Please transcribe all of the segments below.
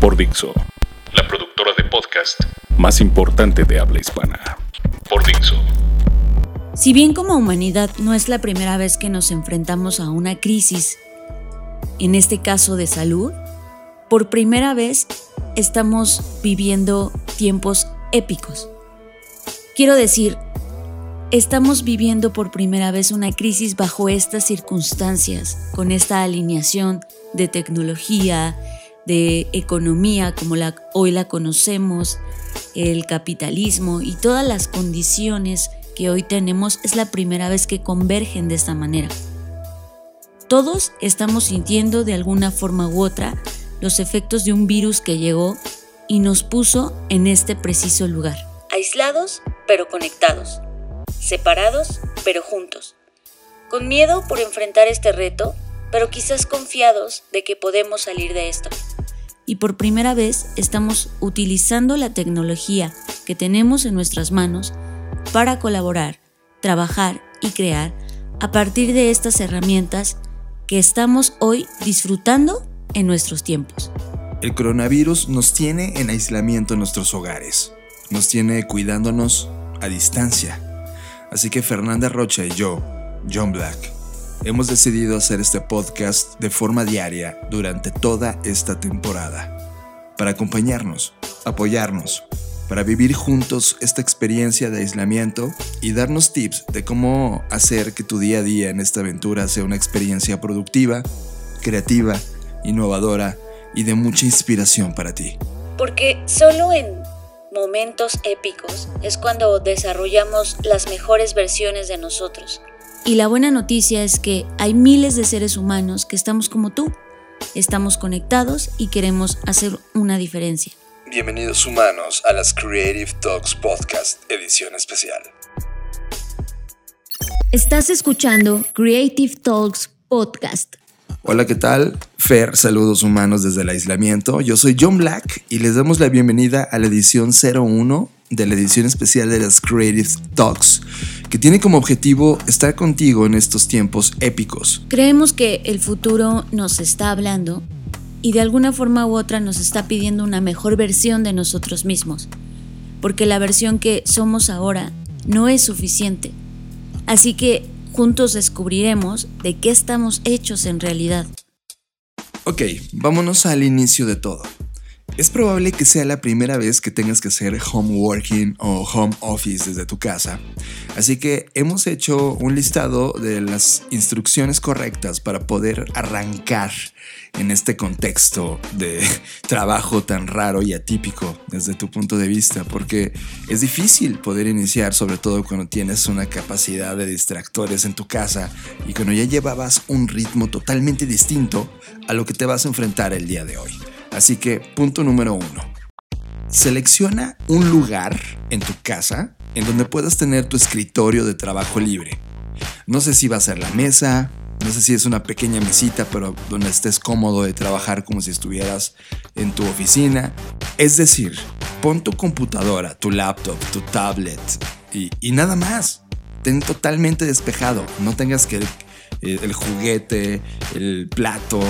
Por Dixo, La productora de podcast más importante de habla hispana. por Dixo. Si bien como humanidad no es la primera vez que nos enfrentamos a una crisis, en este caso de salud, por primera vez estamos viviendo tiempos épicos. Quiero decir, estamos viviendo por primera vez una crisis bajo estas circunstancias, con esta alineación de tecnología, de economía como la, hoy la conocemos, el capitalismo y todas las condiciones que hoy tenemos es la primera vez que convergen de esta manera. Todos estamos sintiendo de alguna forma u otra los efectos de un virus que llegó y nos puso en este preciso lugar. Aislados pero conectados, separados pero juntos, con miedo por enfrentar este reto, pero quizás confiados de que podemos salir de esto. Y por primera vez estamos utilizando la tecnología que tenemos en nuestras manos para colaborar, trabajar y crear a partir de estas herramientas que estamos hoy disfrutando en nuestros tiempos. El coronavirus nos tiene en aislamiento en nuestros hogares, nos tiene cuidándonos a distancia. Así que Fernanda Rocha y yo, John Black, hemos decidido hacer este podcast de forma diaria durante toda esta temporada, para acompañarnos, apoyarnos, para vivir juntos esta experiencia de aislamiento y darnos tips de cómo hacer que tu día a día en esta aventura sea una experiencia productiva, creativa, innovadora y de mucha inspiración para ti. Porque solo en momentos épicos es cuando desarrollamos las mejores versiones de nosotros. Y la buena noticia es que hay miles de seres humanos que estamos como tú. Estamos conectados y queremos hacer una diferencia. Bienvenidos humanos a las Creative Talks Podcast, edición especial. Estás escuchando Creative Talks Podcast. Hola, ¿qué tal? Fer, saludos humanos desde el aislamiento. Yo soy John Black y les damos la bienvenida a la edición 01 de la edición especial de las Creative Talks, que tiene como objetivo estar contigo en estos tiempos épicos. Creemos que el futuro nos está hablando y de alguna forma u otra nos está pidiendo una mejor versión de nosotros mismos, porque la versión que somos ahora no es suficiente. Así que juntos descubriremos de qué estamos hechos en realidad. Ok, vámonos al inicio de todo. Es probable que sea la primera vez que tengas que hacer home working o home office desde tu casa, así que hemos hecho un listado de las instrucciones correctas para poder arrancar en este contexto de trabajo tan raro y atípico desde tu punto de vista, porque es difícil poder iniciar, sobre todo cuando tienes una capacidad de distractores en tu casa y cuando ya llevabas un ritmo totalmente distinto a lo que te vas a enfrentar el día de hoy. Así que, punto número uno. Selecciona un lugar en tu casa en donde puedas tener tu escritorio de trabajo libre. No sé si va a ser la mesa, no sé si es una pequeña mesita, pero donde estés cómodo de trabajar como si estuvieras en tu oficina. Es decir, pon tu computadora, tu laptop, tu tablet y, y nada más. Ten totalmente despejado. No tengas que el, el juguete, el plato,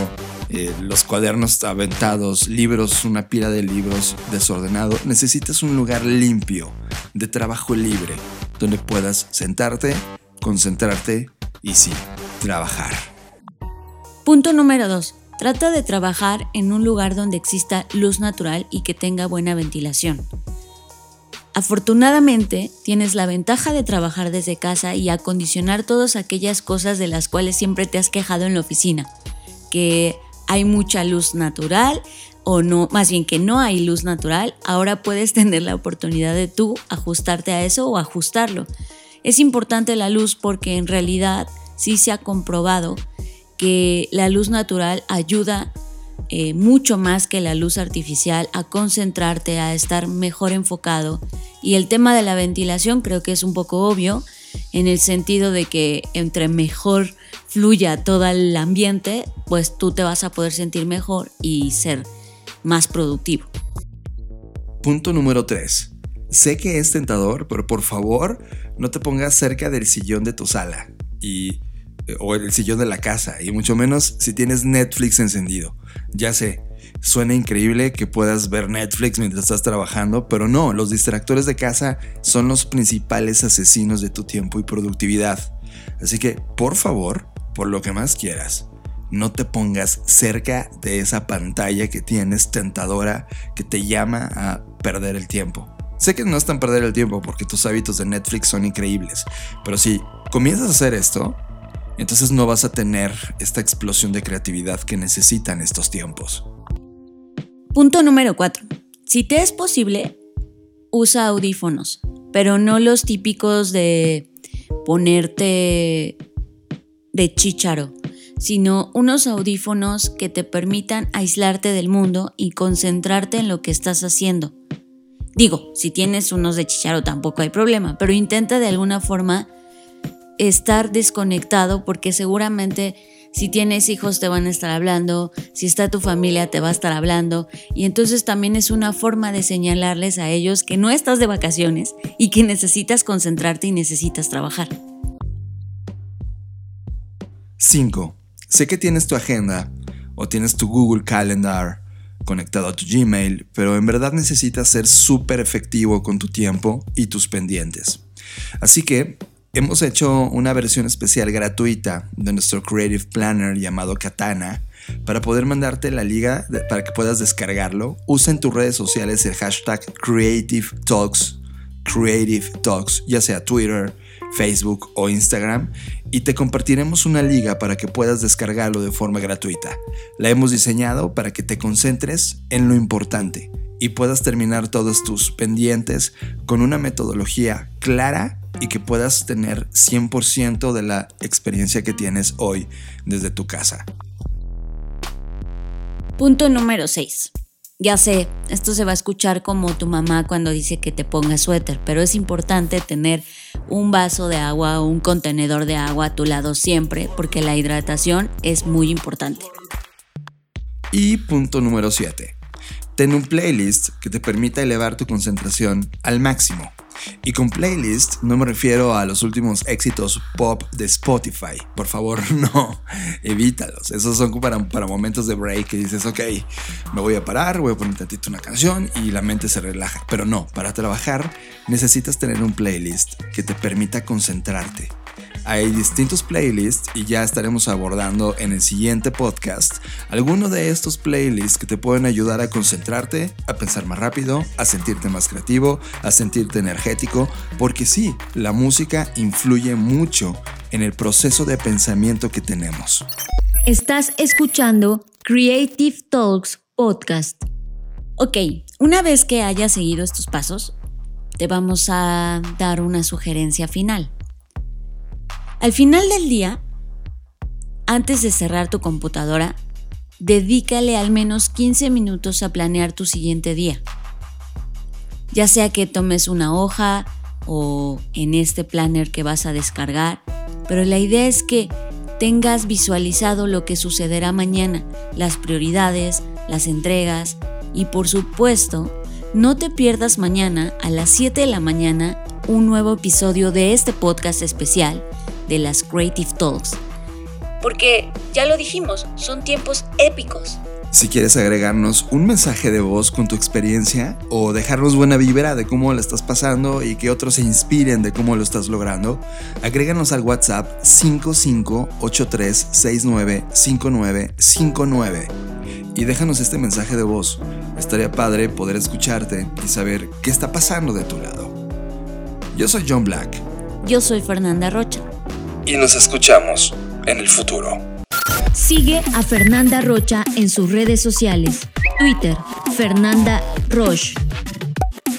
eh, los cuadernos aventados, libros, una pila de libros desordenado. Necesitas un lugar limpio, de trabajo libre, donde puedas sentarte, concentrarte y sí, trabajar. Punto número 2. Trata de trabajar en un lugar donde exista luz natural y que tenga buena ventilación. Afortunadamente, tienes la ventaja de trabajar desde casa y acondicionar todas aquellas cosas de las cuales siempre te has quejado en la oficina, que hay mucha luz natural o no, más bien que no hay luz natural, ahora puedes tener la oportunidad de tú ajustarte a eso o ajustarlo. Es importante la luz porque en realidad sí se ha comprobado que la luz natural ayuda eh, mucho más que la luz artificial, a concentrarte, a estar mejor enfocado. Y el tema de la ventilación creo que es un poco obvio, en el sentido de que entre mejor fluya todo el ambiente, pues tú te vas a poder sentir mejor y ser más productivo. Punto número 3. Sé que es tentador, pero por favor no te pongas cerca del sillón de tu sala y, o el sillón de la casa, y mucho menos si tienes Netflix encendido. Ya sé, suena increíble que puedas ver Netflix mientras estás trabajando, pero no, los distractores de casa son los principales asesinos de tu tiempo y productividad. Así que, por favor, por lo que más quieras, no te pongas cerca de esa pantalla que tienes tentadora que te llama a perder el tiempo. Sé que no es tan perder el tiempo porque tus hábitos de Netflix son increíbles, pero si comienzas a hacer esto, entonces no vas a tener esta explosión de creatividad que necesitan estos tiempos. Punto número 4. Si te es posible, usa audífonos, pero no los típicos de ponerte de chícharo, sino unos audífonos que te permitan aislarte del mundo y concentrarte en lo que estás haciendo. Digo, si tienes unos de chicharo tampoco hay problema, pero intenta de alguna forma estar desconectado porque seguramente si tienes hijos te van a estar hablando, si está tu familia te va a estar hablando y entonces también es una forma de señalarles a ellos que no estás de vacaciones y que necesitas concentrarte y necesitas trabajar. 5. Sé que tienes tu agenda o tienes tu Google Calendar conectado a tu Gmail, pero en verdad necesitas ser súper efectivo con tu tiempo y tus pendientes. Así que hemos hecho una versión especial gratuita de nuestro Creative Planner llamado Katana para poder mandarte la liga para que puedas descargarlo. Usa en tus redes sociales el hashtag Creative Talks, Creative Talks, ya sea Twitter, Facebook o Instagram y te compartiremos una liga para que puedas descargarlo de forma gratuita. La hemos diseñado para que te concentres en lo importante y puedas terminar todos tus pendientes con una metodología clara y que puedas tener 100% de la experiencia que tienes hoy desde tu casa. Punto número 6. Ya sé, esto se va a escuchar como tu mamá cuando dice que te pongas suéter, pero es importante tener un vaso de agua o un contenedor de agua a tu lado siempre porque la hidratación es muy importante. Y punto número 7. Ten un playlist que te permita elevar tu concentración al máximo. Y con playlist no me refiero a los últimos éxitos pop de Spotify. Por favor, no, evítalos. Esos son para, para momentos de break que dices, ok, me voy a parar, voy a poner tantito una canción y la mente se relaja. Pero no, para trabajar necesitas tener un playlist que te permita concentrarte hay distintos playlists y ya estaremos abordando en el siguiente podcast algunos de estos playlists que te pueden ayudar a concentrarte, a pensar más rápido, a sentirte más creativo, a sentirte energético, porque sí, la música influye mucho en el proceso de pensamiento que tenemos. Estás escuchando Creative Talks Podcast. Ok, una vez que hayas seguido estos pasos, te vamos a dar una sugerencia final. Al final del día, antes de cerrar tu computadora, dedícale al menos 15 minutos a planear tu siguiente día. Ya sea que tomes una hoja o en este planner que vas a descargar, pero la idea es que tengas visualizado lo que sucederá mañana, las prioridades, las entregas y por supuesto, no te pierdas mañana a las 7 de la mañana un nuevo episodio de este podcast especial de las Creative Talks. Porque, ya lo dijimos, son tiempos épicos. Si quieres agregarnos un mensaje de voz con tu experiencia o dejarnos buena vibra de cómo lo estás pasando y que otros se inspiren de cómo lo estás logrando, agréganos al WhatsApp 5583695959 y déjanos este mensaje de voz. Estaría padre poder escucharte y saber qué está pasando de tu lado. Yo soy John Black. Yo soy Fernanda Rocha y nos escuchamos en el futuro. Sigue a Fernanda Rocha en sus redes sociales. Twitter, Fernanda Roche.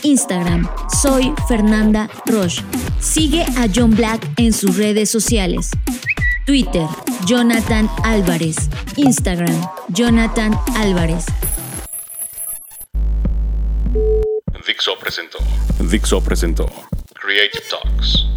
Instagram, soy Fernanda Roche. Sigue a John Black en sus redes sociales. Twitter, Jonathan Álvarez. Instagram, Jonathan Álvarez. Dixo presentó Dixo presentó Creative Talks.